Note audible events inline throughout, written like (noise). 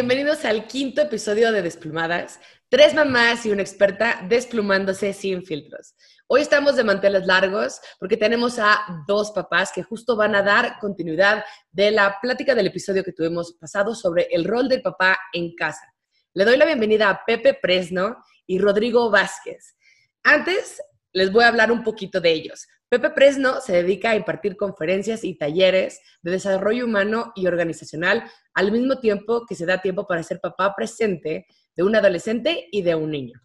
Bienvenidos al quinto episodio de Desplumadas. Tres mamás y una experta desplumándose sin filtros. Hoy estamos de manteles largos porque tenemos a dos papás que justo van a dar continuidad de la plática del episodio que tuvimos pasado sobre el rol del papá en casa. Le doy la bienvenida a Pepe Presno y Rodrigo Vázquez. Antes les voy a hablar un poquito de ellos. Pepe Presno se dedica a impartir conferencias y talleres de desarrollo humano y organizacional al mismo tiempo que se da tiempo para ser papá presente de un adolescente y de un niño.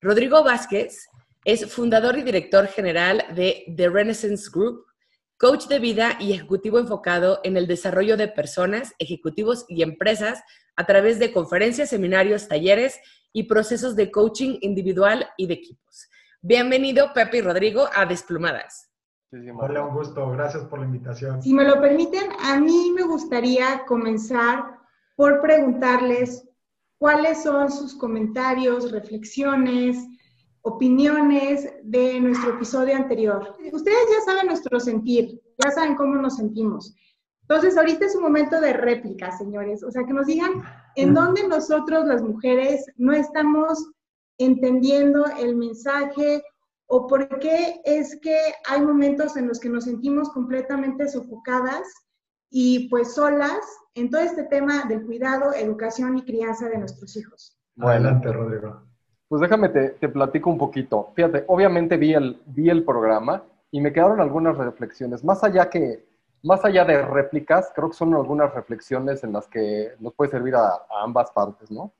Rodrigo Vázquez es fundador y director general de The Renaissance Group, coach de vida y ejecutivo enfocado en el desarrollo de personas, ejecutivos y empresas a través de conferencias, seminarios, talleres y procesos de coaching individual y de equipos. Bienvenido, Pepe y Rodrigo, a Desplumadas. Hola, un gusto. Gracias por la invitación. Si me lo permiten, a mí me gustaría comenzar por preguntarles cuáles son sus comentarios, reflexiones, opiniones de nuestro episodio anterior. Ustedes ya saben nuestro sentir, ya saben cómo nos sentimos. Entonces, ahorita es un momento de réplica, señores. O sea, que nos digan en dónde nosotros, las mujeres, no estamos entendiendo el mensaje o por qué es que hay momentos en los que nos sentimos completamente sofocadas y pues solas en todo este tema del cuidado, educación y crianza de nuestros hijos. Adelante, Rodrigo. Pues déjame, te, te, platico un poquito. Fíjate, obviamente vi el, vi el programa y me quedaron algunas reflexiones. Más allá, que, más allá de réplicas, creo que son algunas reflexiones en las que nos puede servir a, a ambas partes, ¿no?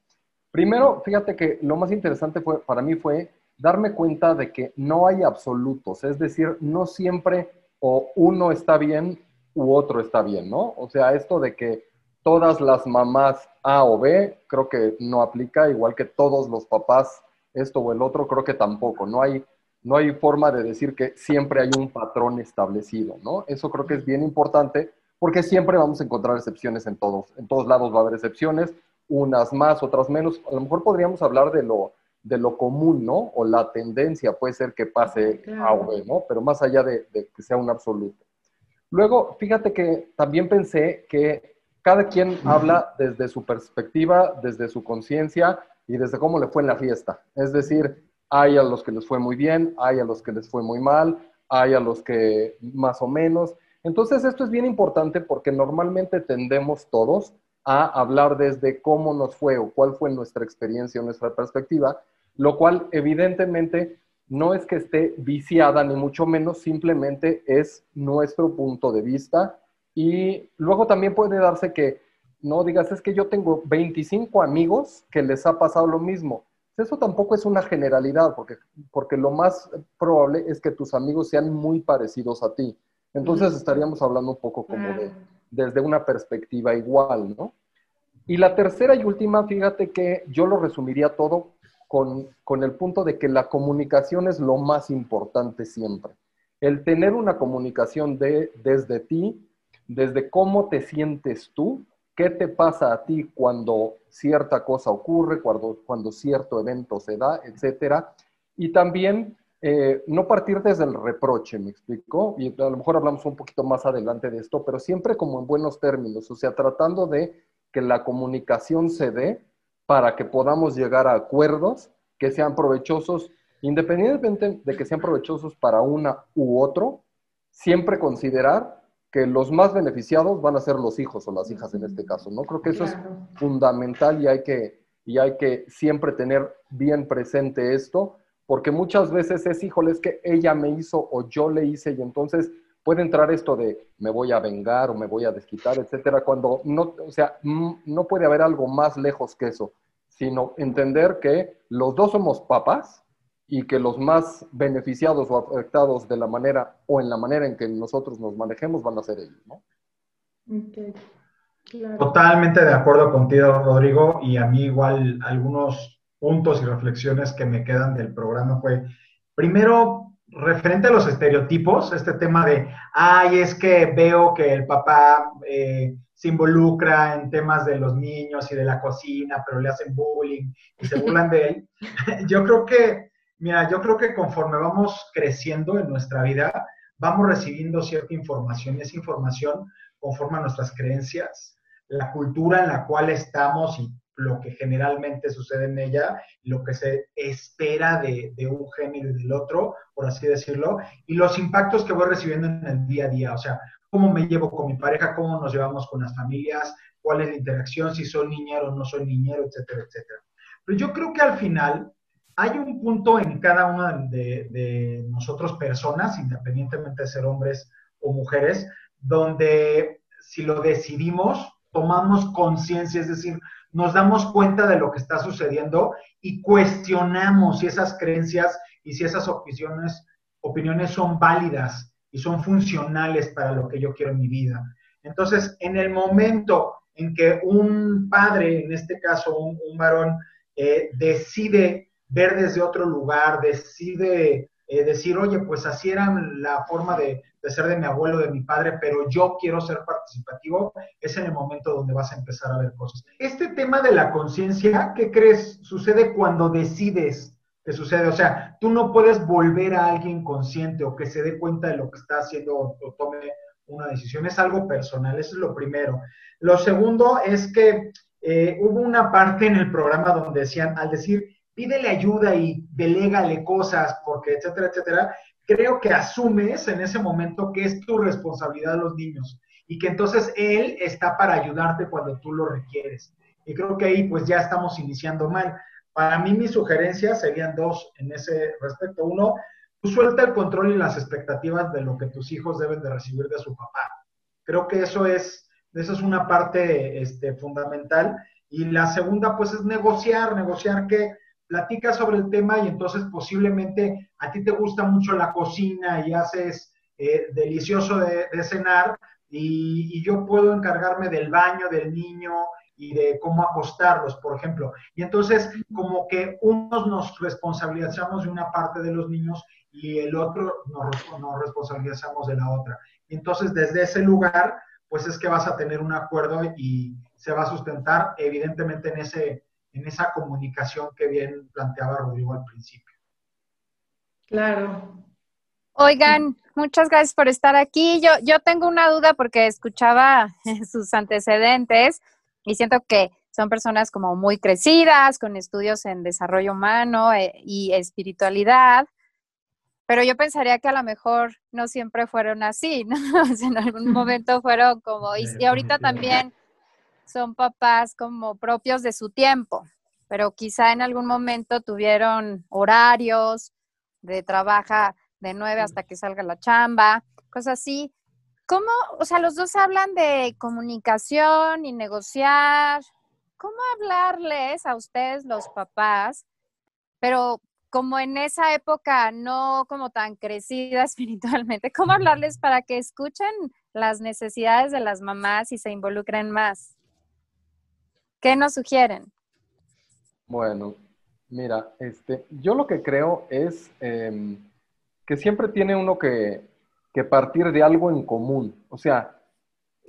Primero, fíjate que lo más interesante fue, para mí fue darme cuenta de que no hay absolutos, es decir, no siempre o uno está bien u otro está bien, ¿no? O sea, esto de que todas las mamás A o B, creo que no aplica, igual que todos los papás esto o el otro, creo que tampoco, no hay, no hay forma de decir que siempre hay un patrón establecido, ¿no? Eso creo que es bien importante porque siempre vamos a encontrar excepciones en todos, en todos lados va a haber excepciones, unas más, otras menos. A lo mejor podríamos hablar de lo, de lo común, ¿no? O la tendencia puede ser que pase a o B, ¿no? Pero más allá de, que sea un absoluto. Luego, fíjate que también pensé que cada quien habla desde su perspectiva, desde su conciencia y desde cómo le fue en la fiesta. Es decir, hay a los que les fue muy bien, hay a los que les fue muy mal, hay a los que más o menos. Entonces, esto es bien importante porque normalmente tendemos todos a hablar desde cómo nos fue o cuál fue nuestra experiencia o nuestra perspectiva, lo cual evidentemente no es que esté viciada ni mucho menos, simplemente es nuestro punto de vista y luego también puede darse que no digas, es que yo tengo 25 amigos que les ha pasado lo mismo. Eso tampoco es una generalidad, porque, porque lo más probable es que tus amigos sean muy parecidos a ti. Entonces estaríamos hablando un poco como de, desde una perspectiva igual, ¿no? Y la tercera y última, fíjate que yo lo resumiría todo con, con, el punto de que la comunicación es lo más importante siempre. El tener una comunicación de, desde ti, desde cómo te sientes tú, qué te pasa a ti cuando cierta cosa ocurre, cuando, cuando cierto evento se da, etcétera. Y también eh, no partir desde el reproche, me explico, y a lo mejor hablamos un poquito más adelante de esto, pero siempre como en buenos términos, o sea, tratando de que la comunicación se dé para que podamos llegar a acuerdos que sean provechosos, independientemente de que sean provechosos para una u otro, siempre considerar que los más beneficiados van a ser los hijos o las hijas en este caso, ¿no? Creo que eso es fundamental y hay que, y hay que siempre tener bien presente esto porque muchas veces es, híjole, es que ella me hizo o yo le hice y entonces puede entrar esto de me voy a vengar o me voy a desquitar, etcétera, cuando no, o sea, no puede haber algo más lejos que eso, sino entender que los dos somos papás y que los más beneficiados o afectados de la manera o en la manera en que nosotros nos manejemos van a ser ellos, ¿no? Totalmente de acuerdo contigo, Rodrigo, y a mí igual algunos puntos y reflexiones que me quedan del programa fue, primero, referente a los estereotipos, este tema de, ay, es que veo que el papá eh, se involucra en temas de los niños y de la cocina, pero le hacen bullying y se burlan de él. (laughs) yo creo que, mira, yo creo que conforme vamos creciendo en nuestra vida, vamos recibiendo cierta información y esa información conforma nuestras creencias, la cultura en la cual estamos y lo que generalmente sucede en ella, lo que se espera de, de, un género y del otro, por así decirlo, y los impactos que voy recibiendo en el día a día, o sea, cómo me llevo con mi pareja, cómo nos llevamos con las familias, cuál es la interacción, si soy niñero o no soy niñero, etcétera, etcétera. Pero yo creo que al final hay un punto en cada una de, de nosotros personas, independientemente de ser hombres o mujeres, donde si lo decidimos, tomamos conciencia, es decir, nos damos cuenta de lo que está sucediendo y cuestionamos si esas creencias y si esas opiniones, son válidas y son funcionales para lo que yo quiero en mi vida. Entonces, en el momento en que un padre, en este caso un, varón, eh, decide ver desde otro lugar, decide eh, decir, oye, pues así era la forma de, de, ser de mi abuelo, de mi padre, pero yo quiero ser participativo, es en el momento donde vas a empezar a ver cosas. Este tema de la conciencia, ¿qué crees? Sucede cuando decides que sucede. O sea, tú no puedes volver a alguien consciente o que se dé cuenta de lo que está haciendo o, tome una decisión. Es algo personal, eso es lo primero. Lo segundo es que eh, hubo una parte en el programa donde decían, al decir, pídele ayuda y delégale cosas, porque etcétera, etcétera, creo que asumes en ese momento que es tu responsabilidad los niños y que entonces él está para ayudarte cuando tú lo requieres. Y creo que ahí pues ya estamos iniciando mal. Para mí mis sugerencias serían dos en ese respecto. Uno, tú suelta el control y las expectativas de lo que tus hijos deben de recibir de su papá. Creo que eso es, eso es una parte este, fundamental. Y la segunda, pues, es negociar, negociar que platica sobre el tema y entonces posiblemente a ti te gusta mucho la cocina y haces eh, delicioso de, cenar y, yo puedo encargarme del baño del niño y de cómo acostarlos, por ejemplo. Y entonces como que unos nos responsabilizamos de una parte de los niños y el otro nos, nos responsabilizamos de la otra. Entonces, desde ese lugar, pues es que vas a tener un acuerdo y se va a sustentar evidentemente en, ese, en esa comunicación que bien planteaba Rodrigo al principio. Claro. Oigan, muchas gracias por estar aquí. Yo, yo tengo una duda porque escuchaba (laughs) sus antecedentes y siento que son personas como muy crecidas, con estudios en desarrollo humano eh, y espiritualidad, pero yo pensaría que a lo mejor no siempre fueron así, ¿no? (laughs) en algún momento fueron como, y, ahorita también son papás como propios de su tiempo, pero quizá en algún momento tuvieron horarios de trabaja de nueve hasta que salga la chamba, cosas así. ¿Cómo, o sea, los dos hablan de comunicación y negociar? ¿Cómo hablarles a ustedes, los papás, pero como en esa época no como tan crecida (laughs) espiritualmente, ¿cómo hablarles para que escuchen las necesidades de las mamás y se involucren más? ¿Qué nos sugieren? Bueno, mira, este, yo lo que creo es em, que siempre tiene uno que, que partir de algo en común. O sea,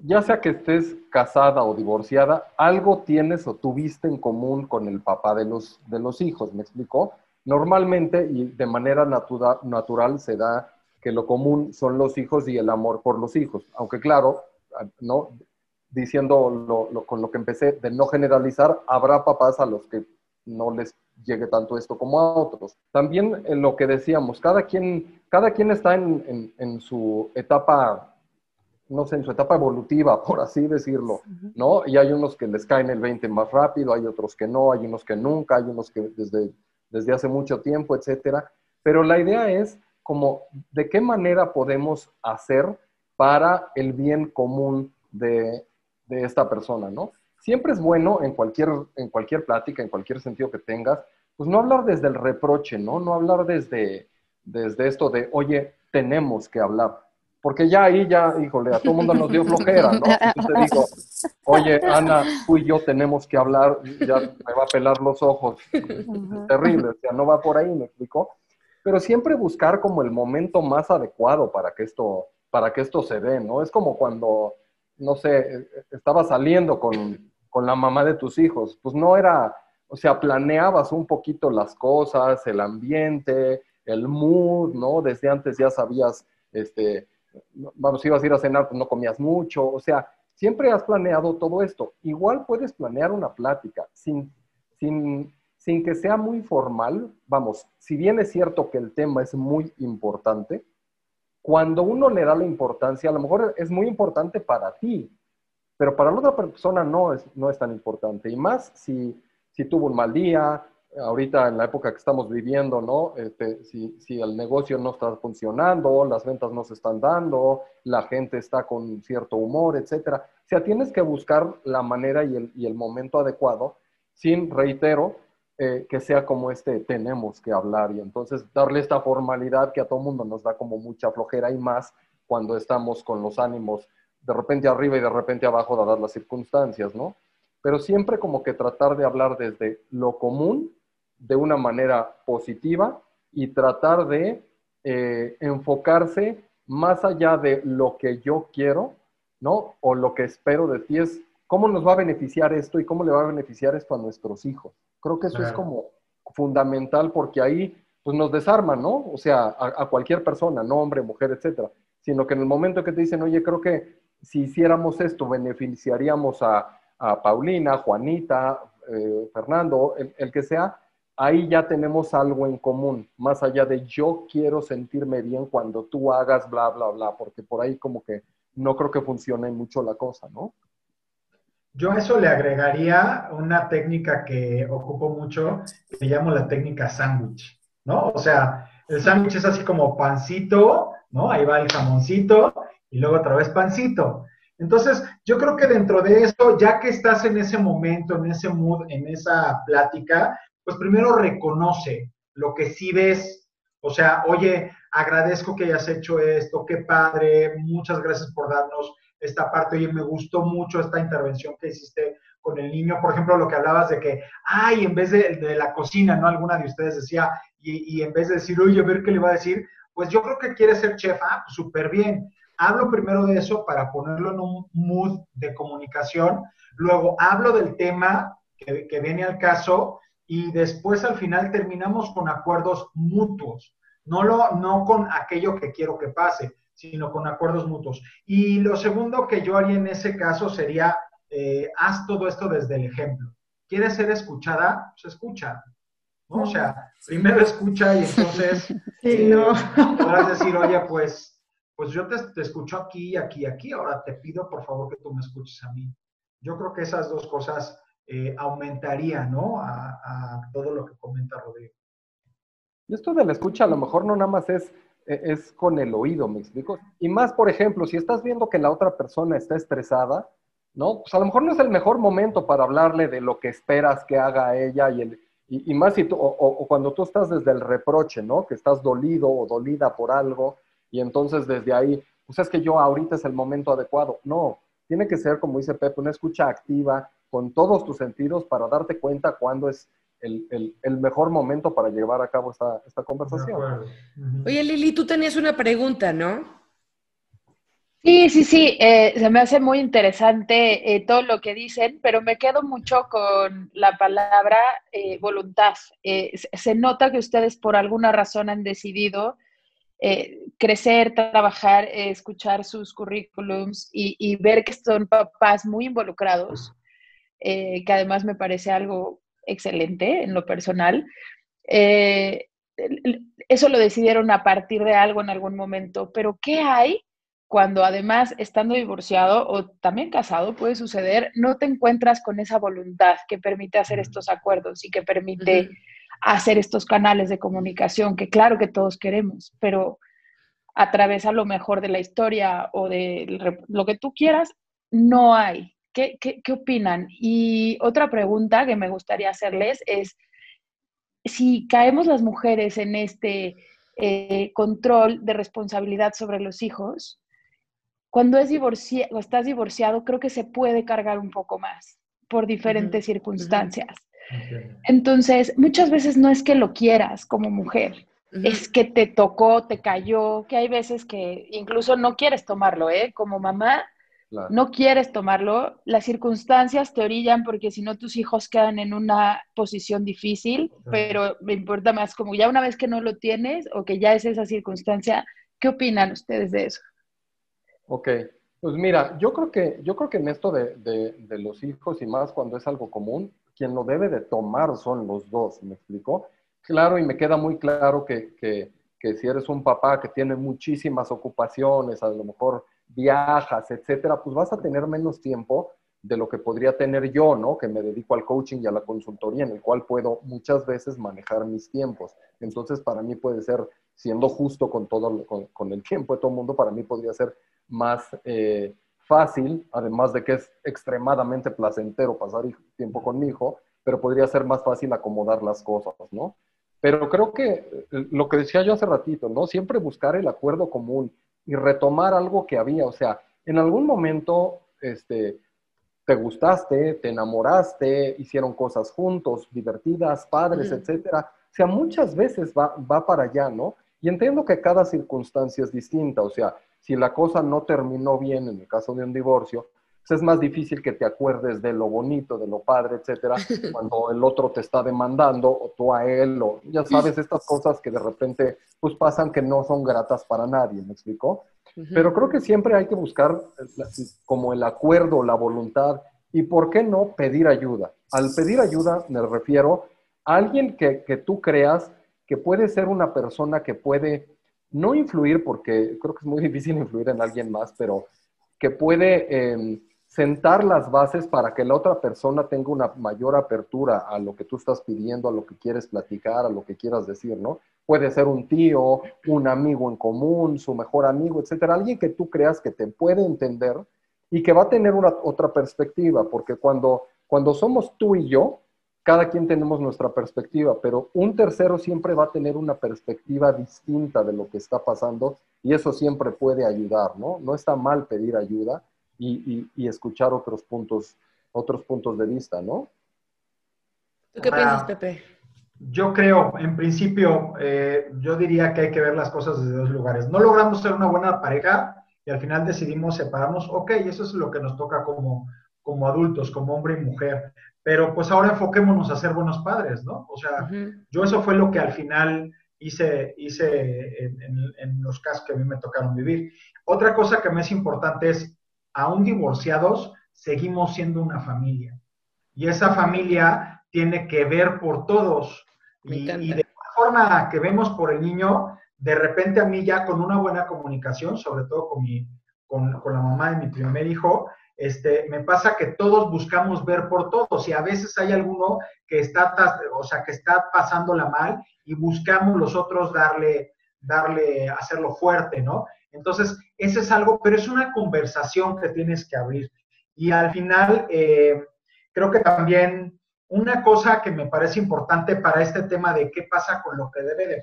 ya sea que estés casada o divorciada, algo tienes o tuviste en común con el papá de los, de los hijos, ¿me explico? Normalmente y de manera natural se da que lo común son los hijos y el amor por los hijos, aunque claro, ¿no? Diciendo con lo que empecé, de no generalizar, habrá papás a los que no les llegue tanto esto como a otros. También en lo que decíamos, cada quien, cada quien está en, en, su etapa, no sé, en su etapa evolutiva, por así decirlo, ¿no? Y hay unos que les caen el 20 más rápido, hay otros que no, hay unos que nunca, hay unos que desde desde hace mucho tiempo, etcétera. Pero la idea es como de qué manera podemos hacer para el bien común de, de esta persona, ¿no? Siempre es bueno en cualquier, en cualquier plática, en cualquier sentido que tengas, pues no hablar desde el reproche, ¿no? No hablar desde, desde esto de, oye, tenemos que hablar. Porque ya ahí, ya, híjole, a todo el mundo nos dio flojera, ¿no? (laughs) Entonces te digo, oye, Ana, tú y yo tenemos que hablar, ya me va a pelar los ojos. Es terrible, o sea, no va por ahí, me explico. Pero siempre buscar como el momento más adecuado para que esto, para que esto se dé, ¿no? Es como cuando, no sé, estabas saliendo con, con la mamá de tus hijos, pues no era, o sea, planeabas un poquito las cosas, el ambiente, el mood, ¿no? Desde antes ya sabías, este, vamos, ibas a ir a cenar, pues no comías mucho, o sea, siempre has planeado todo esto. Igual puedes planear una plática sin, sin, sin que sea muy formal. Vamos, si bien es cierto que el tema es muy importante, cuando uno le da la importancia, a lo mejor es muy importante para ti, pero para la otra persona no es, no es tan importante. Y más si, si tuvo un mal día, ahorita en la época que estamos viviendo, ¿no? Este, si, si, el negocio no está funcionando, las ventas no se están dando, la gente está con cierto humor, etcétera. O sea, tienes que buscar la manera y el, y el momento adecuado, sin, reitero, eh, que sea como este, tenemos que hablar y entonces darle esta formalidad que a todo mundo nos da como mucha flojera y más cuando estamos con los ánimos de repente arriba y de repente abajo dadas las circunstancias, ¿no? Pero siempre como que tratar de hablar desde lo común de una manera positiva y tratar de eh, enfocarse más allá de lo que yo quiero, ¿no? O lo que espero de ti es cómo nos va a beneficiar esto y cómo le va a beneficiar esto a nuestros hijos. Creo que eso es como fundamental porque ahí pues nos desarman, ¿no? O sea, a, cualquier persona, no hombre, mujer, etcétera. Sino que en el momento que te dicen, oye, creo que si hiciéramos esto, beneficiaríamos a, a Paulina, Juanita, eh, Fernando, el, que sea, ahí ya tenemos algo en común, más allá de yo quiero sentirme bien cuando tú hagas bla, bla, bla, porque por ahí como que no creo que funcione mucho la cosa, ¿no? Yo a eso le agregaría una técnica que ocupo mucho, que llamo la técnica sándwich, ¿no? O sea, el sándwich es así como pancito, ¿no? Ahí va el jamoncito y luego otra vez pancito. Entonces, yo creo que dentro de eso, ya que estás en ese momento, en ese mood, en esa plática, pues primero reconoce lo que sí ves. O sea, oye, agradezco que hayas hecho esto, qué padre, muchas gracias por darnos esta parte, oye, me gustó mucho esta intervención que hiciste con el niño, por ejemplo, lo que hablabas de que, ay, en vez de, la cocina, ¿no? Alguna de ustedes decía, y, en vez de decir, oye, a ver qué le va a decir, pues yo creo que quiere ser chef, ah, pues súper bien. Hablo primero de eso para ponerlo en un mood de comunicación, luego hablo del tema que, que viene al caso y después al final terminamos con acuerdos mutuos, no, lo, no con aquello que quiero que pase, sino con acuerdos mutuos. Y lo segundo que yo haría en ese caso sería, eh, haz todo esto desde el ejemplo. ¿Quieres ser escuchada? Pues escucha. ¿no? O sea, primero escucha y entonces (laughs) sí, no. Eh, podrás decir, oye, pues, pues yo te, te escucho aquí, aquí, aquí, ahora te pido por favor que tú me escuches a mí. Yo creo que esas dos cosas eh, aumentarían, ¿no? A, a todo lo que comenta Rodrigo. Y esto de la escucha a lo mejor no nada más es es con el oído, ¿me explico? Y más, por ejemplo, si estás viendo que la otra persona está estresada, ¿no? Pues a lo mejor no es el mejor momento para hablarle de lo que esperas que haga ella y, el, y, más si tú, o, cuando tú estás desde el reproche, ¿no? Que estás dolido o dolida por algo y entonces desde ahí, pues es que yo ahorita es el momento adecuado. No, tiene que ser, como dice Pepe, una escucha activa con todos tus sentidos para darte cuenta cuándo es el, mejor momento para llevar a cabo esta, esta conversación. Oye, Lili, tú tenías una pregunta, ¿no? Sí, sí, sí, eh, se me hace muy interesante eh, todo lo que dicen, pero me quedo mucho con la palabra eh, voluntad. se nota que ustedes por alguna razón han decidido crecer, trabajar, escuchar sus currículums y, y, ver que son papás muy involucrados, que además me parece algo excelente en lo personal. Eh, eso lo decidieron a partir de algo en algún momento, pero ¿qué hay cuando además estando divorciado o también casado puede suceder, no te encuentras con esa voluntad que permite hacer estos acuerdos y que permite hacer estos canales de comunicación que claro que todos queremos, pero a través a lo mejor de la historia o de lo que tú quieras, no hay. ¿Qué, opinan? Y otra pregunta que me gustaría hacerles es, si caemos las mujeres en este eh, control de responsabilidad sobre los hijos, cuando es divorciado, estás divorciado, creo que se puede cargar un poco más por diferentes circunstancias. Entonces, muchas veces no es que lo quieras como mujer, es que te tocó, te cayó, que hay veces que incluso no quieres tomarlo, ¿eh? Como mamá, no quieres tomarlo, las circunstancias te orillan porque si no tus hijos quedan en una posición difícil, pero me importa más como ya una vez que no lo tienes o que ya es esa circunstancia, ¿qué opinan ustedes de eso? Ok, Pues mira, yo creo que, yo creo que en esto de, de, los hijos y más cuando es algo común, quien lo debe de tomar son los dos, ¿me explico? Claro, y me queda muy claro que, que, que si eres un papá que tiene muchísimas ocupaciones, a lo mejor viajas, etcétera, pues vas a tener menos tiempo de lo que podría tener yo, ¿no? Que me dedico al coaching y a la consultoría, en el cual puedo muchas veces manejar mis tiempos. Entonces, para mí puede ser, siendo justo con todo, con, el (laughs) tiempo de todo el mundo, para mí podría ser más eh, fácil, además de que es extremadamente placentero pasar tiempo con mi hijo, pero podría ser más fácil acomodar las cosas, ¿no? Pero creo que eh, lo que decía yo hace ratito, ¿no? Siempre buscar el acuerdo común y retomar algo que había, o sea, en algún momento, este, te gustaste, te enamoraste, hicieron cosas juntos, divertidas, padres, etcétera. O sea, muchas veces va, va para allá, ¿no? Y entiendo que cada circunstancia es distinta, o sea, si la cosa no terminó bien en el caso de un divorcio, pues es más difícil que te acuerdes de lo bonito, de lo padre, etcétera, (laughs) cuando el otro te está demandando o tú a él, o ya sabes, estas cosas que de repente pues pasan que no son gratas para nadie, ¿me explico? Pero creo que siempre hay que buscar como el acuerdo, la voluntad y, ¿por qué no, pedir ayuda? Al pedir ayuda me refiero a alguien que, que tú creas que puede ser una persona que puede no influir, porque creo que es muy (laughs) difícil influir en alguien más, pero que puede em, sentar las bases para que la otra persona tenga una mayor apertura a lo que tú estás pidiendo, a lo que quieres platicar, a lo que quieras decir, ¿no? Puede ser un tío, un amigo en común, su mejor amigo, etcétera, alguien que tú creas que te puede entender y que va a tener una otra perspectiva, porque cuando, cuando somos tú y yo, cada quien tenemos nuestra perspectiva, pero un tercero siempre va a tener una perspectiva distinta de lo que está pasando y eso siempre puede ayudar, ¿no? No está mal pedir ayuda, y, escuchar otros puntos, otros puntos de vista, ¿no? ¿Tú qué piensas, Pepe? Yo creo, en principio, eh, yo diría que hay que ver las cosas desde dos lugares. No logramos ser una buena pareja y al final decidimos separarnos. Ok, eso es lo que nos toca como, como adultos, como hombre y mujer. Pero pues ahora enfoquémonos a ser buenos padres, ¿no? O sea, yo eso fue lo que al final hice, hice en, en, los casos que a mí me tocaron vivir. Otra cosa que me es importante es aún divorciados, seguimos siendo una familia. Y esa familia tiene que ver por todos. Y, de la forma que vemos por el niño, de repente a mí ya con una buena comunicación, sobre todo con, mi, con, con la mamá de mi primer hijo, este, me pasa que todos buscamos ver por todos y a veces hay alguno que está, o sea, que está pasándola mal y buscamos los otros darle, darle, hacerlo fuerte, ¿no? Entonces, ese es algo, pero es una conversación que tienes que abrir. Y al final, eh, creo que también una cosa que me parece importante para este tema de qué pasa con lo que, debe de,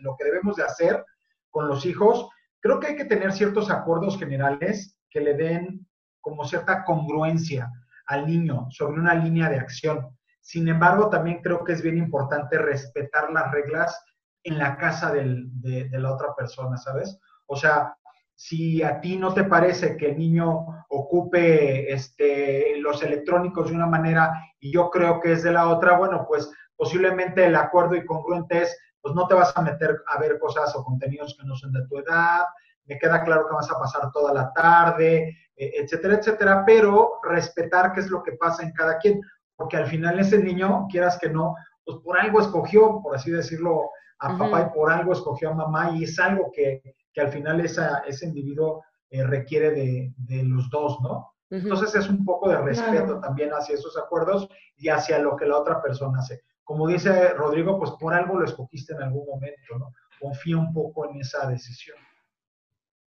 lo que debemos de hacer con los hijos, creo que hay que tener ciertos acuerdos generales que le den como cierta congruencia al niño sobre una línea de acción. Sin embargo, también creo que es bien importante respetar las reglas en la casa de, de, la otra persona, ¿sabes? O sea, si a ti no te parece que el niño ocupe este, los electrónicos de una manera y yo creo que es de la otra, bueno, pues posiblemente el acuerdo y congruente es, pues no te vas a meter a ver cosas o contenidos que no son de tu edad, me queda claro que vas a pasar toda la tarde, e, etcétera, etcétera, pero respetar qué es lo que pasa en cada quien, porque al final ese niño, quieras que no, pues por algo escogió, por así decirlo, a papá y por algo escogió a mamá y es algo que, que al final esa, ese individuo eh, requiere de, de, los dos, ¿no? Entonces es un poco de respeto también hacia esos acuerdos y hacia lo que la otra persona hace. Como dice Rodrigo, pues por algo lo escogiste en algún momento, ¿no? Confía un poco en esa decisión.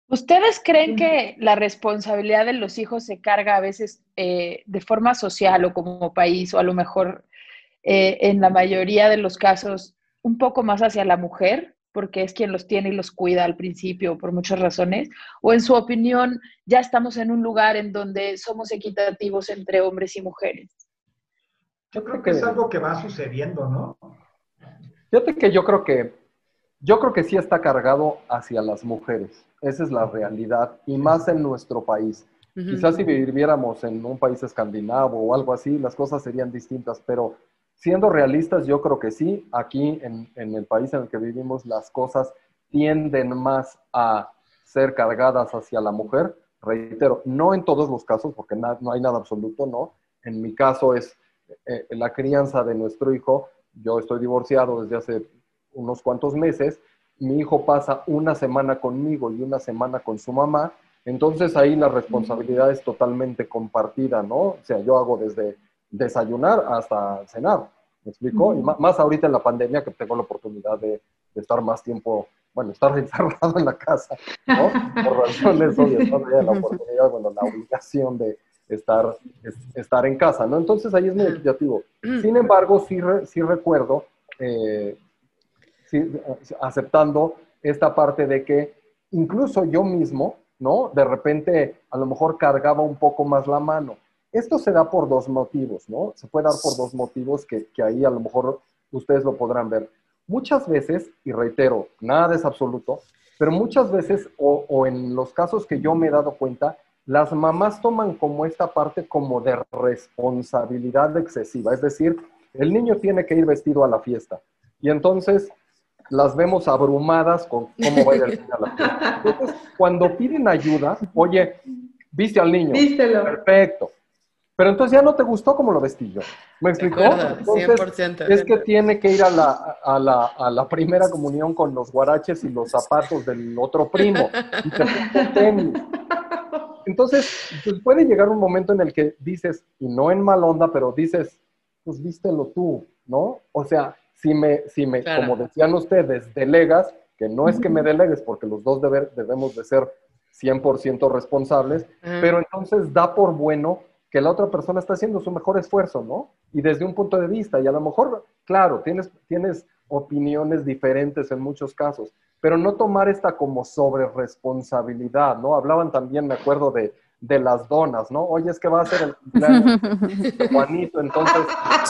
¿Ustedes creen que la responsabilidad de los hijos se carga a veces eh, de forma social o como país o a lo mejor eh, en la mayoría de los casos un poco más hacia la mujer? Porque es quien los tiene y los cuida al principio por muchas razones, o en su opinión ya estamos en un lugar en donde somos equitativos entre hombres y mujeres? Yo creo que es algo que va sucediendo, ¿no? Fíjate que yo creo que yo creo que sí está cargado hacia las mujeres. Esa es la realidad y más en nuestro país. Quizás si viviéramos en un país escandinavo o algo así, las cosas serían distintas, pero Siendo realistas, yo creo que sí, aquí en, el país en el que vivimos las cosas tienden más a ser cargadas hacia la mujer, reitero, no en todos los casos, porque no hay nada absoluto, ¿no? En mi caso es eh, la crianza de nuestro hijo. Yo estoy divorciado desde hace unos cuantos meses. Mi hijo pasa una semana conmigo y una semana con su mamá. Entonces ahí la responsabilidad es totalmente compartida, ¿no? O sea, yo hago desde desayunar hasta cenar. ¿Me explico? Y más ahorita en la pandemia que tengo la oportunidad de, estar más tiempo, bueno, estar (laughs) encerrado en la casa, ¿no? Por razones obvias, ¿no? la oportunidad, bueno, la obligación de estar, estar en casa, ¿no? Entonces ahí es muy equitativo. Sin embargo, sí, sí recuerdo, eh, aceptando esta parte de que incluso yo mismo, ¿no? De repente a lo mejor cargaba un poco más la mano esto se da por dos motivos, ¿no? Se puede dar por dos motivos que, ahí a lo mejor ustedes lo podrán ver. Muchas veces, y reitero, nada es absoluto, pero muchas veces, o, en los casos que yo me he dado cuenta, las mamás toman como esta parte como de responsabilidad excesiva, es decir, el niño tiene que ir vestido a la fiesta. Y entonces las vemos abrumadas con cómo va a ir el niño a la fiesta. (laughs) Entonces, cuando piden ayuda, oye, viste al niño. Vístelo. Perfecto. Pero entonces ya no te gustó como lo vestí yo. ¿Me explicó? es que tiene que ir a la, a, la, a la, primera comunión con los guaraches y los zapatos del otro primo. Y te tenis. Entonces, pues puede llegar un momento en el que dices, y no en mal onda, pero dices, pues vístelo tú, ¿no? O sea, si me, si me como decían ustedes, delegas, que no es que me delegues, porque los dos deber, debemos de ser 100% responsables, pero entonces da por bueno que la otra persona está haciendo su mejor esfuerzo, ¿no? Y desde un punto de vista, y a lo mejor, claro, tienes, tienes opiniones diferentes en muchos casos, pero no tomar esta como sobre responsabilidad, ¿no? Hablaban también, me acuerdo, de, de las donas, ¿no? Oye, es que va a ser el cumpleaños de (laughs) Juanito, entonces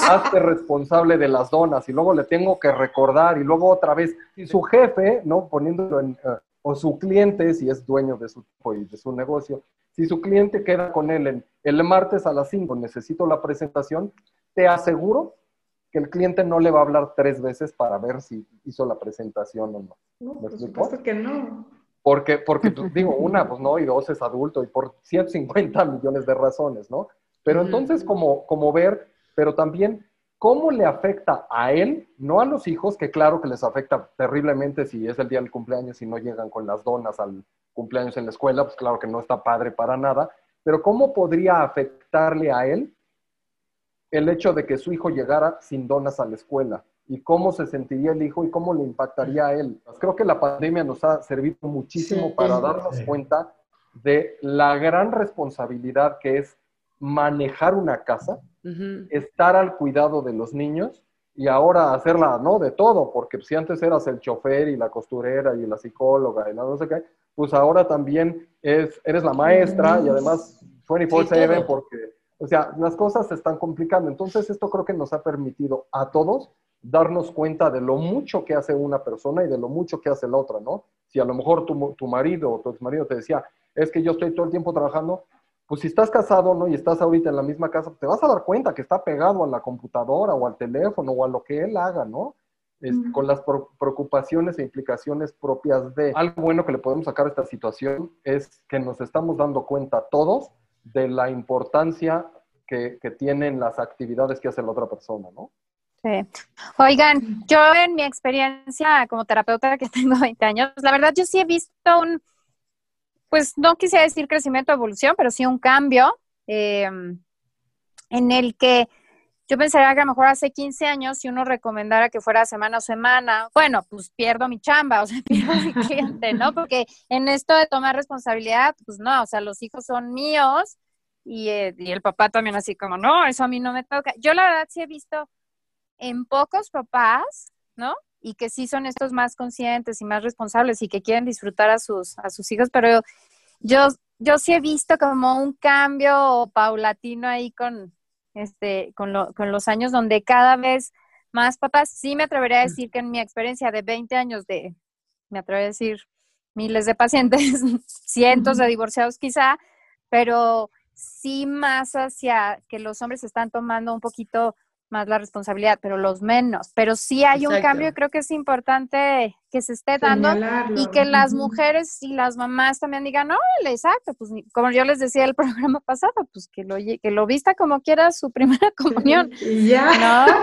hazte responsable de las donas y luego le tengo que recordar y luego otra vez, y su jefe, ¿no? Poniéndolo en, eh, o su cliente, si es dueño de su, de su negocio, si su cliente queda con él el martes a las 5, necesito la presentación, te aseguro que el cliente no le va a hablar tres veces para ver si hizo la presentación o no. No, por supuesto que no. Porque, porque (laughs) digo, una, pues no, y dos es adulto, y por 150 millones de razones, ¿no? Pero entonces, como, como ver, pero también cómo le afecta a él, no a los hijos, que claro que les afecta terriblemente si es el día del cumpleaños y no llegan con las donas al cumpleaños en la escuela, pues claro que no está padre para nada, pero cómo podría afectarle a él el hecho de que su hijo llegara sin donas a la escuela y cómo se sentiría el hijo y cómo le impactaría a él. Pues creo que la pandemia nos ha servido muchísimo para darnos cuenta de la gran responsabilidad que es manejar una casa, estar al cuidado de los niños y ahora hacerla, ¿no? De todo, porque si antes eras el chofer y la costurera y la psicóloga y no sé qué, pues ahora también es, eres la maestra y además 24/7 porque, o sea, las cosas se están complicando. Entonces esto creo que nos ha permitido a todos darnos cuenta de lo mucho que hace una persona y de lo mucho que hace la otra, ¿no? Si a lo mejor tu, tu marido o tu ex marido te decía, es que yo estoy todo el tiempo trabajando, pues si estás casado, ¿no? Y estás ahorita en la misma casa, te vas a dar cuenta que está pegado a la computadora o al teléfono o a lo que él haga, ¿no? Con las preocupaciones e implicaciones propias de. Algo bueno que le podemos sacar a esta situación es que nos estamos dando cuenta todos de la importancia que, que tienen las actividades que hace la otra persona, ¿no? Sí. Oigan, yo en mi experiencia como terapeuta que tengo (laughs) 20 años, la verdad yo sí he visto un pues no quisiera decir crecimiento, evolución, pero sí un cambio em, en el que yo pensaría que a lo mejor hace 15 años, si uno recomendara que fuera semana a semana, bueno, pues pierdo mi chamba, o sea, (laughs) pierdo mi cliente, ¿no? Porque en esto de tomar responsabilidad, pues no, o sea, los hijos son míos y, eh, y el papá también así como, no, eso a mí no me toca. Yo la verdad sí he visto en pocos papás, ¿no? y que sí son estos más conscientes y más responsables y que quieren disfrutar a sus, a sus hijos, pero yo, yo sí he visto como un cambio paulatino ahí con, este, con, con los años donde cada vez más papás, sí me atrevería a decir que en mi experiencia de 20 años de, me atrevería a decir miles de pacientes, (laughs) cientos de divorciados quizá, pero sí más hacia que los hombres están tomando un poquito más la responsabilidad, pero los menos. Pero sí hay un cambio, creo que es importante que se esté dando y que las mujeres y las mamás también digan, no, exacto, pues como yo les decía el (laughs) programa pasado, pues que lo, que lo vista como quiera su (laughs) primera comunión. Ya. (laughs)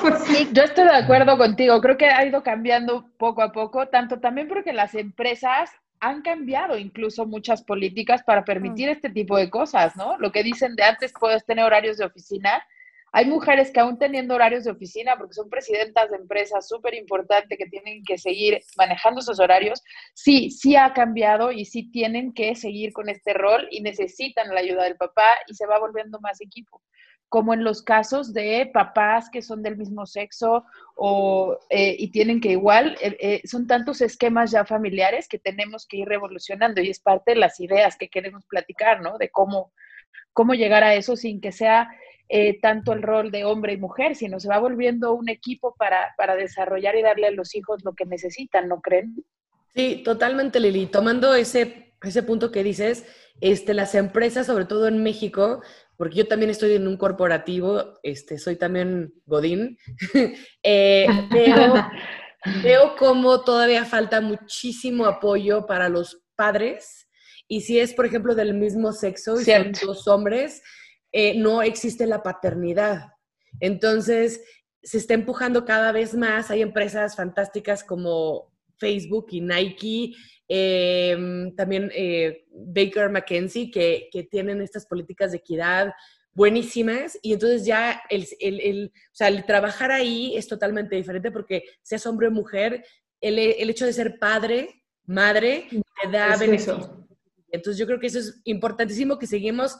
Pues yo estoy de acuerdo contigo, creo que ha ido cambiando poco a poco, tanto también porque las empresas han cambiado incluso muchas políticas para permitir mm. este tipo de cosas, ¿no? Lo que dicen de antes puedes tener horarios de oficina, hay mujeres que aún teniendo horarios de oficina, porque son presidentas de empresas súper importantes que tienen que seguir manejando esos horarios, sí, sí ha cambiado y sí tienen que seguir con este rol y necesitan la ayuda del papá y se va volviendo más equipo como en los casos de papás que son del mismo sexo o, eh, y tienen que igual, eh, eh, son tantos esquemas ya familiares que tenemos que ir revolucionando y es parte de las ideas que queremos platicar, ¿no? De cómo, cómo llegar a eso sin que sea eh, tanto el rol de hombre y mujer, sino se va volviendo un equipo para, para desarrollar y darle a los hijos lo que necesitan, ¿no creen? Sí, totalmente, Lili. Tomando ese, ese punto que dices, este, las empresas, sobre todo en México, porque yo también estoy en un corporativo, este, soy también Godín, (laughs) eh, veo, (laughs) veo cómo todavía falta muchísimo apoyo para los padres. Y si es, por ejemplo, del mismo sexo y son dos hombres, eh, no existe la paternidad. Entonces, se está empujando cada vez más. Hay empresas fantásticas como Facebook y Nike, em, también eh, Baker McKenzie, que, tienen estas políticas de equidad buenísimas. Y entonces ya el, el, trabajar ahí es totalmente diferente porque seas hombre o mujer, el, hecho de ser padre, madre, te da beneficios. Entonces yo creo que eso es importantísimo que seguimos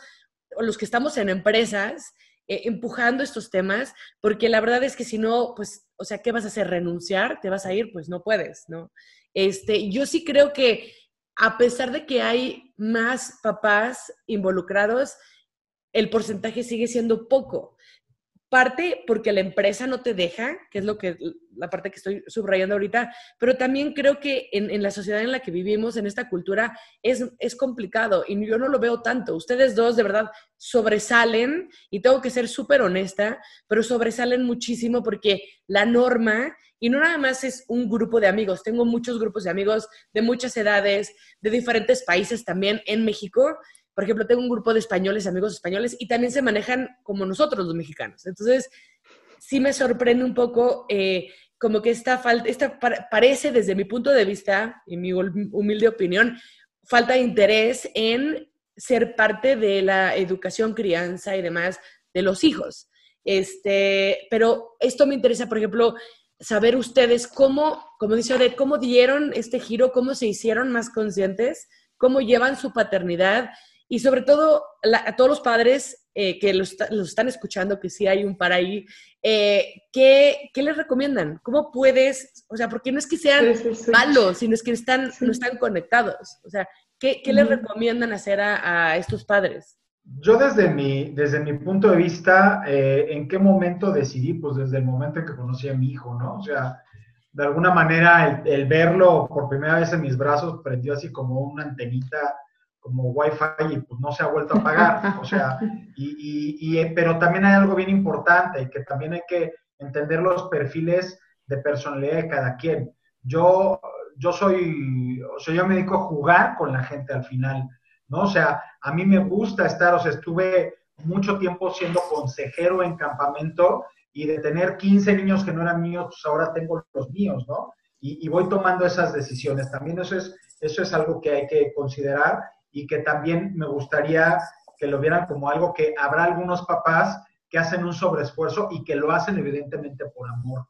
los que estamos en empresas, eh, empujando estos temas, porque la verdad es que si no, pues, o sea, ¿qué vas a hacer? ¿Renunciar? ¿Te vas a ir? Pues no puedes, ¿no? Este, yo sí creo que a pesar de que hay más papás involucrados, el porcentaje sigue siendo poco. Parte porque la empresa no te deja, que es lo que la parte que estoy subrayando ahorita, pero también creo que en, la sociedad en la que vivimos, en esta cultura, es, es complicado y yo no lo veo tanto. Ustedes dos de verdad sobresalen, y tengo que ser súper honesta, pero sobresalen muchísimo porque la norma, y no nada más es un grupo de amigos, tengo muchos grupos de amigos de muchas edades, de diferentes países también en México, por ejemplo, tengo un grupo de españoles, amigos españoles, y también se manejan como nosotros los mexicanos. Entonces, sí me sorprende un poco eh, como que esta falta, esta parece desde mi punto de vista y mi humilde opinión, falta de interés en ser parte de la educación, crianza y demás de los hijos. Este, pero esto me interesa, por ejemplo, saber ustedes cómo, como dice Odette, cómo dieron este giro, cómo se hicieron más conscientes, cómo llevan su paternidad y sobre todo a todos los padres eh, que los, están escuchando, que sí hay un para ahí, eh, ¿qué, les recomiendan? ¿Cómo puedes? O sea, porque no es que sean malos, sino es que están, no están conectados. O sea, ¿qué, les recomiendan hacer a, estos padres? Yo desde mi, desde mi punto de vista, eh, ¿en qué momento decidí? Pues desde el momento en que conocí a mi hijo, ¿no? O sea, de alguna manera el, el verlo por primera vez en mis brazos prendió así como una antenita como Wi-Fi y pues no se ha vuelto a pagar. O sea, y, y, eh, pero también hay algo bien importante, que también hay que entender los perfiles de personalidad de cada quien. Yo, yo soy, o sea, yo me dedico a jugar con la gente al final, ¿no? O sea, a mí me gusta estar, o sea, estuve mucho tiempo siendo consejero en campamento y de tener 15 niños que no eran míos, pues ahora tengo los míos, ¿no? Y, y voy tomando esas decisiones. También eso es, eso es algo que hay que considerar y que también me gustaría que lo vieran como algo que habrá algunos papás que hacen un sobreesfuerzo y que lo hacen evidentemente por amor,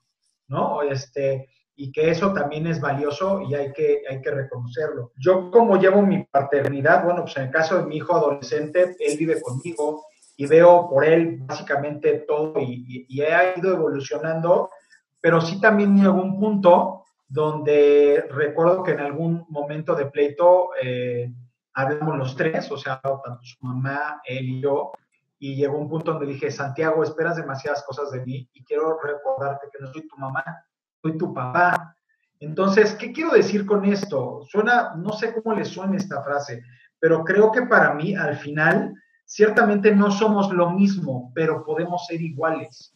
¿no? Este, y que eso también es valioso y hay que, hay que reconocerlo. Yo como llevo mi paternidad, bueno, pues en el caso de mi hijo adolescente, él vive conmigo y veo por él básicamente todo y, y, he ido evolucionando, pero sí también llegó un punto donde recuerdo que en algún momento de pleito eh, hablamos los tres, o sea, tanto su mamá, él y yo, y llegó un punto donde dije, Santiago, esperas demasiadas cosas de mí y quiero recordarte que no soy tu mamá, soy tu papá. Entonces, ¿qué quiero decir con esto? Suena, no sé cómo le suena esta frase, pero creo que para mí, al final, ciertamente no somos lo mismo, pero podemos ser iguales.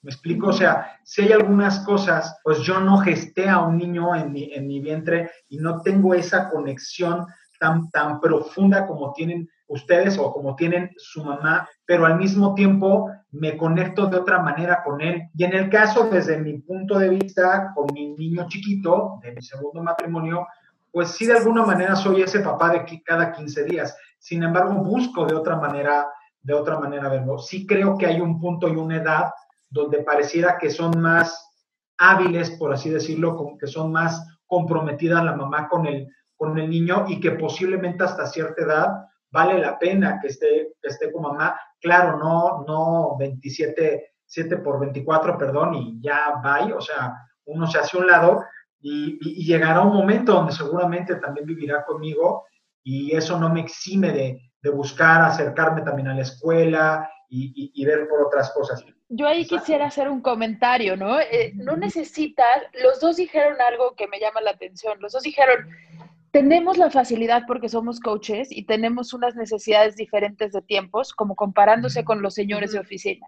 ¿Me explico? O sea, si hay algunas cosas, pues yo no gesté a un niño en mi, en mi vientre y no tengo esa conexión tan, profunda como tienen ustedes o como tienen su mamá, pero al mismo tiempo me conecto de otra manera con él. Y en el caso, desde mi punto de vista, con mi niño chiquito, de mi segundo matrimonio, pues sí, de alguna manera soy ese papá de cada 15 días. Sin embargo, busco de otra manera, de otra manera verlo. Sí creo que hay un punto y una edad donde pareciera que son más hábiles, por así decirlo, que son más comprometidas la mamá con el, con el niño y que posiblemente hasta cierta edad vale la pena que esté, que esté con mamá. Claro, no, no 27, 7 por 24, perdón, y ya va, o sea, uno se hace un lado y, llegará un momento donde seguramente también vivirá conmigo y eso no me exime de, de buscar acercarme también a la escuela y, y, ver por otras cosas. Yo ahí quisiera hacer un comentario, ¿no? Eh, no necesitas, los dos dijeron algo que me llama la atención, los dos dijeron, tenemos la facilidad porque somos coaches y tenemos unas necesidades diferentes de tiempos, como comparándose con los señores de oficina.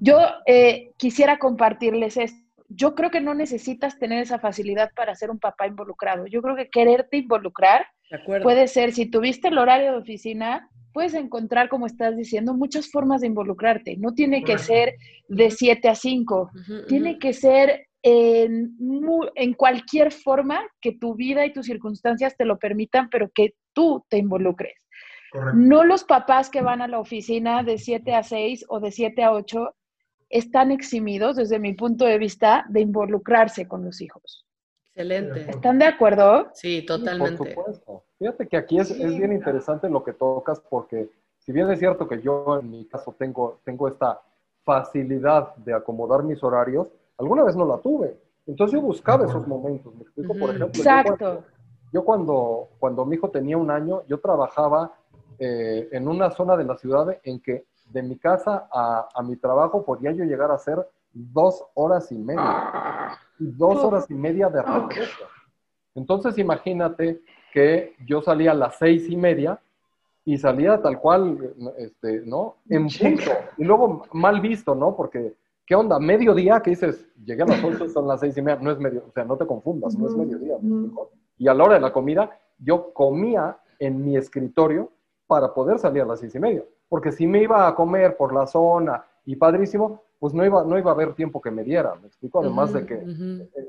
Yo eh, quisiera compartirles esto. Yo creo que no necesitas tener esa facilidad para ser un papá involucrado. Yo creo que quererte involucrar puede ser, si tuviste el horario de oficina, puedes encontrar, como estás diciendo, muchas formas de involucrarte. No tiene que ser de 7 a 5, tiene que ser en, en, cualquier forma que tu vida y tus circunstancias te lo permitan, pero que tú te involucres. No los papás que van a la oficina de 7 a 6 o de 7 a 8 están eximidos, desde mi punto de vista, de involucrarse con los hijos. Excelente. ¿Están de acuerdo? Sí, totalmente. por supuesto. Fíjate que aquí es, es, bien interesante lo que tocas porque si bien es cierto que yo en mi caso tengo, tengo esta facilidad de acomodar mis horarios, alguna vez no la tuve. Entonces yo buscaba esos momentos. Me explico, por ejemplo. Exacto. Yo cuando, cuando, mi hijo tenía un año, yo trabajaba eh, en una zona de la ciudad en que de mi casa a, a mi trabajo podía yo llegar a hacer dos horas y media. Y dos horas y media de regreso. Entonces imagínate que yo salía a las seis y media y salía tal cual, este, ¿no? En punto. Y luego mal visto, ¿no? Porque ¿Qué onda? Mediodía, que dices, llegué a las 8, son las 6 y media, no es medio, o sea, no te confundas, no es mediodía. Y a la hora de la comida, yo comía en mi escritorio para poder salir a las 6 y media. Porque si me iba a comer por la zona y padrísimo, pues no iba, no iba a haber tiempo que me diera, me explico, además de que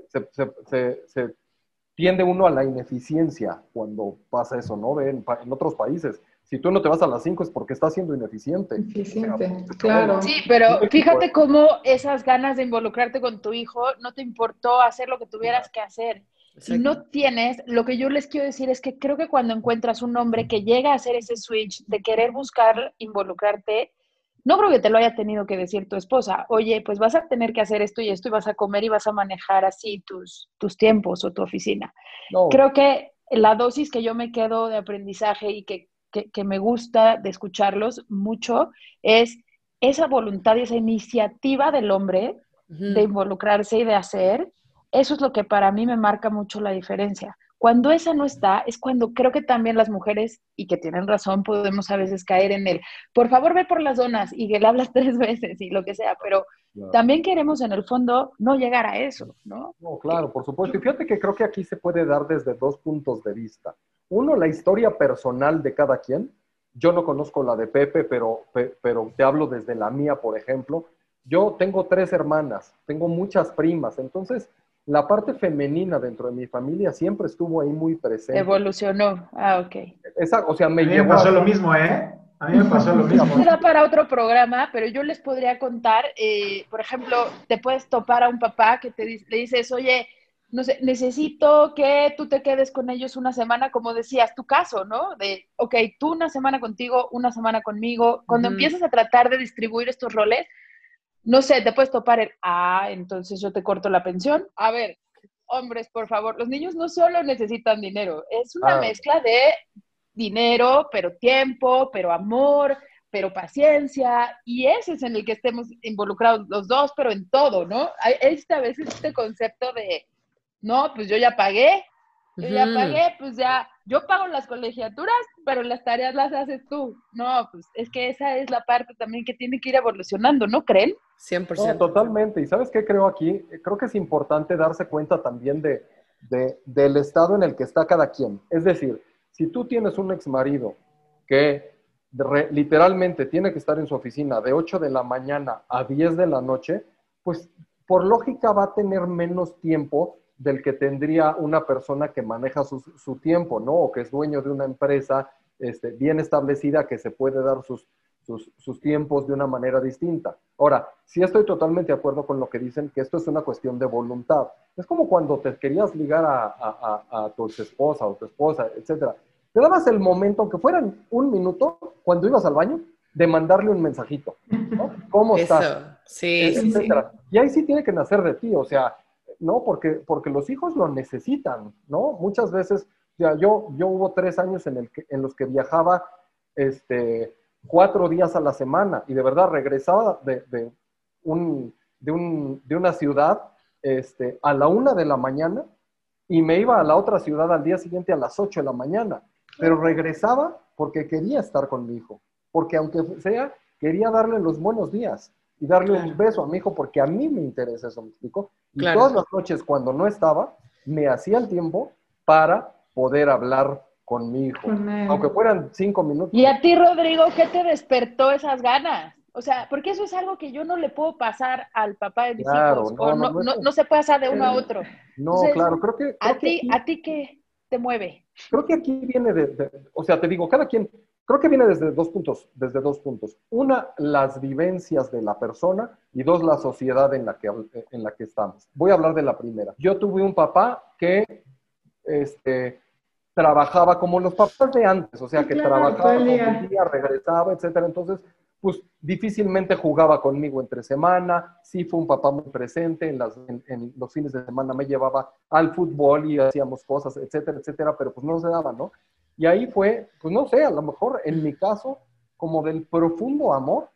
se, se, se, tiende uno a la ineficiencia cuando pasa eso, ¿no? en, en otros países si tú no te vas a las 5 es porque estás siendo ineficiente. Eficiente, claro. Sí, pero fíjate cómo esas ganas de involucrarte con tu hijo no te importó hacer lo que tuvieras que hacer. Si no tienes, lo que yo les quiero decir es que creo que cuando encuentras un hombre que llega a hacer ese switch de querer buscar involucrarte, no creo que te lo haya tenido que decir tu esposa, oye, pues vas a tener que hacer esto y esto y vas a comer y vas a manejar así tus, tus tiempos o tu oficina. Creo que la dosis que yo me quedo de aprendizaje y que que, me gusta de escucharlos mucho es esa voluntad y esa iniciativa del hombre de involucrarse y de hacer. Eso es lo que para mí me marca mucho la diferencia. Cuando esa no está, es cuando creo que también las mujeres, y que tienen razón, podemos a veces caer en el, por favor ve por las zonas y que le hablas (laughs) tres veces y lo que sea, pero también queremos en el fondo no llegar a eso, ¿no? No, claro, por supuesto. Y fíjate que creo que aquí se puede dar desde dos puntos de vista. Uno, la historia personal de cada quien. Yo no conozco la de Pepe, pero, pero te hablo desde la mía, por ejemplo. Yo tengo tres hermanas, tengo muchas primas, entonces la parte femenina dentro de mi familia siempre estuvo ahí muy presente. Evolucionó, ah, ok. Esa, o sea, me, a mí me pasó lo mismo, ¿eh? A mí me pasó lo mismo. Da para otro programa, pero yo les podría contar, eh, por ejemplo, te puedes topar a un papá que te le dices, oye, no sé, necesito que tú te quedes con ellos una semana, como decías, tu caso, ¿no? De, ok, tú una semana contigo, una semana conmigo. Cuando empiezas a tratar de distribuir estos roles, no sé, te puedes topar el, ah, entonces yo te corto la pensión. A ver, hombres, por favor, los niños no solo necesitan dinero, es una ah. mezcla de dinero, pero tiempo, pero amor, pero paciencia, y ese es en el que estemos involucrados los dos, pero en todo, ¿no? Esta vez este concepto de no, pues yo ya pagué, yo ya pagué, pues ya, yo pago las colegiaturas, pero las tareas las haces tú. No, pues es que esa es la parte también que tiene que ir evolucionando, ¿no creen? 100%. totalmente. ¿Y sabes qué creo aquí? Creo que es importante darse cuenta también de, de, del estado en el que está cada quien. Es decir, si tú tienes un ex marido que literalmente tiene que estar en su oficina de 8 de la mañana a 10 de la noche, pues por lógica va a tener menos tiempo del que tendría una persona que maneja su, su tiempo, ¿no? O que es dueño de una empresa este, bien establecida que se puede dar sus, sus, sus, tiempos de una manera distinta. Ahora, sí estoy totalmente de acuerdo con lo que dicen, que esto es una cuestión de voluntad. Es como cuando te querías ligar a, a, a tu esposa o tu esposa, etcétera. Te dabas el momento, aunque fueran un minuto, cuando ibas al baño, de mandarle un mensajito. ¿no? (laughs) ¿Cómo estás? Sí, sí, sí, Y ahí sí tiene que nacer de ti, o sea, ¿no? Porque, porque los hijos lo necesitan, ¿no? Muchas veces, ya yo, yo hubo tres años en, el que, en los que viajaba este, cuatro días a la semana y de verdad regresaba de, de, un, de, un, de una ciudad este, a la una de la mañana y me iba a la otra ciudad al día siguiente a las ocho de la mañana, pero regresaba porque quería estar con mi hijo, porque aunque sea, quería darle los buenos días y darle claro. un beso a mi hijo porque a mí me interesa eso, ¿me explico? Y claro. todas las noches cuando no estaba, me hacía el tiempo para poder hablar con mi hijo, con aunque fueran cinco minutos. ¿Y a ti, Rodrigo, qué te despertó esas ganas? O sea, porque eso es algo que yo no le puedo pasar al papá de mis claro, hijos, no, o no, no, no, se puede pasar de uno a otro. No, Entonces, claro, creo que... Creo a, ti, que aquí, ¿A ti qué te mueve? Creo que aquí viene de, de, o sea, te digo, cada quien, creo que viene desde dos puntos, desde dos puntos. Una, las vivencias de la persona y dos, la sociedad en la que, en la que estamos. Voy a hablar de la primera. Yo tuve un papá que, este, trabajaba como los papás de antes, o sea, que claro, trabajaba todo el día, regresaba, etcétera. Entonces, pues difícilmente jugaba conmigo entre semana, sí fue un papá muy presente, en, las, en, en, los fines de semana me llevaba al fútbol y hacíamos cosas, etcétera, etcétera, pero pues no se daba, ¿no? Y ahí fue, pues no sé, a lo mejor en mi caso, como del profundo amor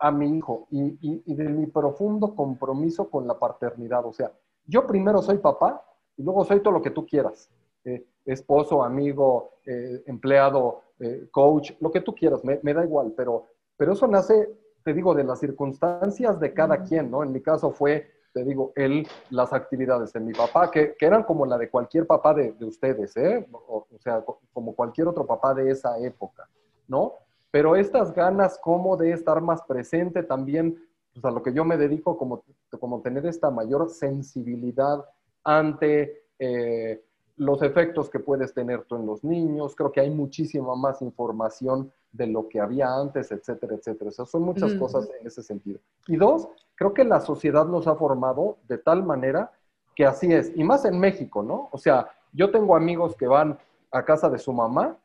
a mi hijo y, y, y de mi profundo compromiso con la paternidad. O sea, yo primero soy papá y luego soy todo lo que tú quieras. Eh, esposo, amigo, eh, empleado, eh, coach, lo que tú quieras, me, me da igual, pero pero eso nace, te digo, de las circunstancias de cada quien, ¿no? En mi caso fue, te digo, él, las actividades de mi papá, que, que eran como la de cualquier papá de, de ustedes, ¿eh? O, o, sea, como cualquier otro papá de esa época, ¿no? Pero estas ganas como de estar más presente también, pues a lo que yo me dedico, como, como tener esta mayor sensibilidad ante... Eh, los efectos que puedes tener tú en los niños, creo que hay muchísima más información de lo que había antes, etcétera, etcétera. O sea, son muchas mm. cosas en ese sentido. Y dos, creo que la sociedad nos ha formado de tal manera que así es, y más en México, ¿no? O sea, yo tengo amigos que van a casa de su mamá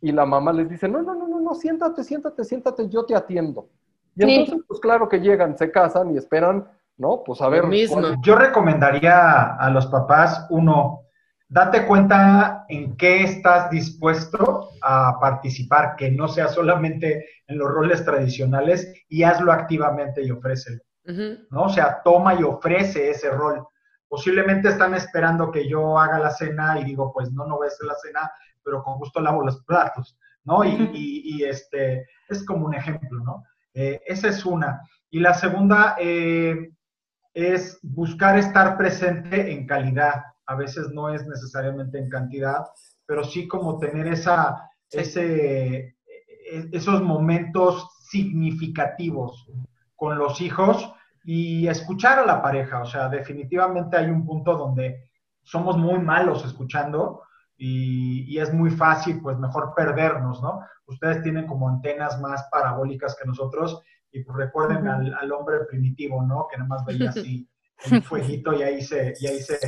y la mamá les dice, no, no, no, no, no, siéntate, siéntate, siéntate, yo te atiendo. Y sí. entonces, pues claro que llegan, se casan y esperan, ¿no? Pues a ver. Mismo. Yo recomendaría a los papás, uno, date cuenta en qué estás dispuesto a participar, que no sea solamente en los roles tradicionales y hazlo activamente y ofrécelo. Uh -huh. ¿no? O sea, toma y ofrece ese rol. Posiblemente están esperando que yo haga la cena y digo, pues no, no voy a hacer la cena, pero con gusto lavo los platos, ¿no? Y, y, y este, es como un ejemplo, ¿no? Eh, esa es una. Y la segunda eh, es buscar estar presente en calidad a veces no es necesariamente en cantidad, pero sí como tener esa, ese, esos momentos significativos con los hijos y escuchar a la pareja. O sea, definitivamente hay un punto donde somos muy malos escuchando y, y, es muy fácil, pues mejor perdernos, ¿no? Ustedes tienen como antenas más parabólicas que nosotros y pues recuerden al, hombre primitivo, ¿no? Que nada más veía (laughs) así un fueguito y ahí, se, y ahí se,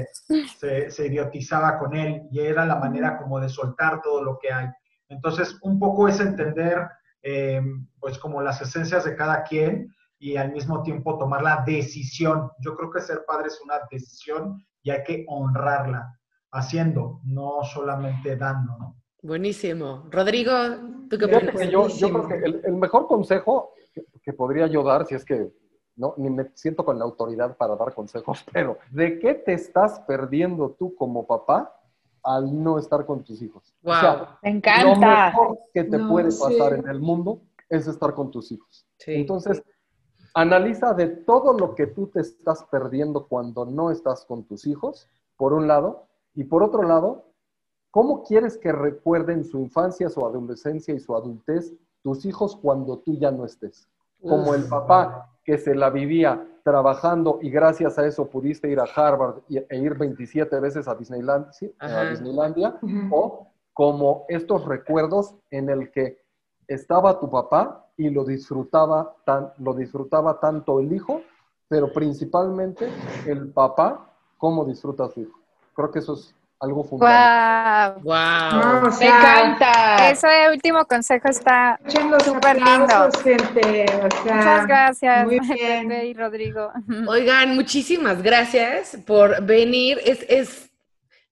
se, se, idiotizaba con él y era la manera como de soltar todo lo que hay. Entonces, un poco es entender eh, pues como las esencias de cada quien y al mismo tiempo tomar la decisión. Yo creo que ser padre es una decisión y hay que honrarla haciendo, no solamente dando, ¿no? Buenísimo. Rodrigo, ¿tú qué opinas? Yo, yo, creo que el, el mejor consejo que, que podría yo dar, si es que no, ni me siento con la autoridad para dar consejos, (laughs) pero ¿de qué te estás perdiendo tú como papá al no estar con tus hijos? Wow. O sea, me encanta. Lo mejor que te no, puede pasar sí. en el mundo es estar con tus hijos. Sí. Entonces, Analiza de todo lo que tú te estás perdiendo cuando no estás con tus hijos, por un lado, y por otro lado, ¿cómo quieres que recuerden su infancia, su adolescencia y su adultez tus hijos cuando tú ya no estés? Como el papá que se la vivía trabajando y gracias a eso pudiste ir a Harvard e ir 27 veces a Disneyland, ¿sí? a Disneylandia, o como estos recuerdos en el que estaba tu papá y lo disfrutaba, tan, lo disfrutaba tanto el hijo, pero principalmente el papá, cómo disfruta a su hijo. Creo que eso es algo fundamental. ¡Wow! wow. ¡Me encanta! Ese último consejo está súper lindo. Gente. Muchas gracias, Pepe y Rodrigo. (laughs) Oigan, muchísimas gracias por venir. Es, es,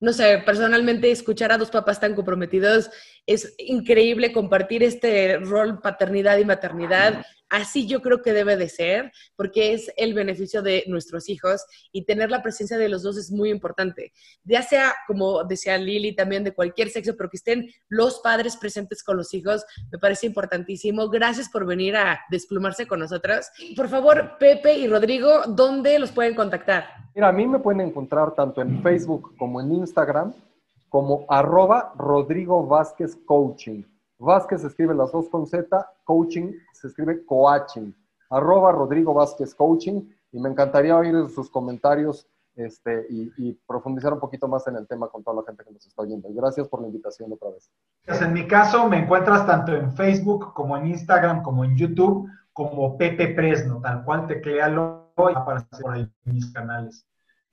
no sé, personalmente escuchar a dos papás tan comprometidos es increíble compartir este rol paternidad y maternidad. Así yo creo que debe de ser, porque es el beneficio de nuestros hijos y tener la presencia de los dos es muy importante. Ya sea, como decía Lili, también de cualquier sexo, pero que estén los padres presentes con los hijos, me parece importantísimo. Gracias por venir a desplumarse con nosotros. Por favor, Pepe y Rodrigo, ¿dónde los pueden contactar? Mira, a mí me pueden encontrar tanto en Facebook como en Instagram como arroba Rodrigo Vázquez Coaching. Vázquez se escribe las dos con Z, coaching se escribe coaching. Arroba Rodrigo Vázquez Coaching. Y me encantaría oír sus comentarios este, y, profundizar un poquito más en el tema con toda la gente que nos está oyendo. gracias por la invitación otra vez. En mi caso me encuentras tanto en Facebook como en Instagram como en YouTube como Pepe Presno, tal cual teclealo y aparece por ahí en mis canales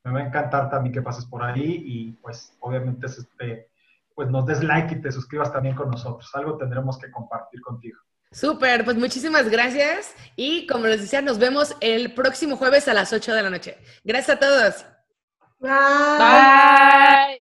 me va a encantar también que pases por ahí y pues obviamente este, pues nos des like y te suscribas también con nosotros. Algo tendremos que compartir contigo. Súper, pues muchísimas gracias y como les decía, nos vemos el próximo jueves a las 8 de la noche. Gracias a todos. Bye.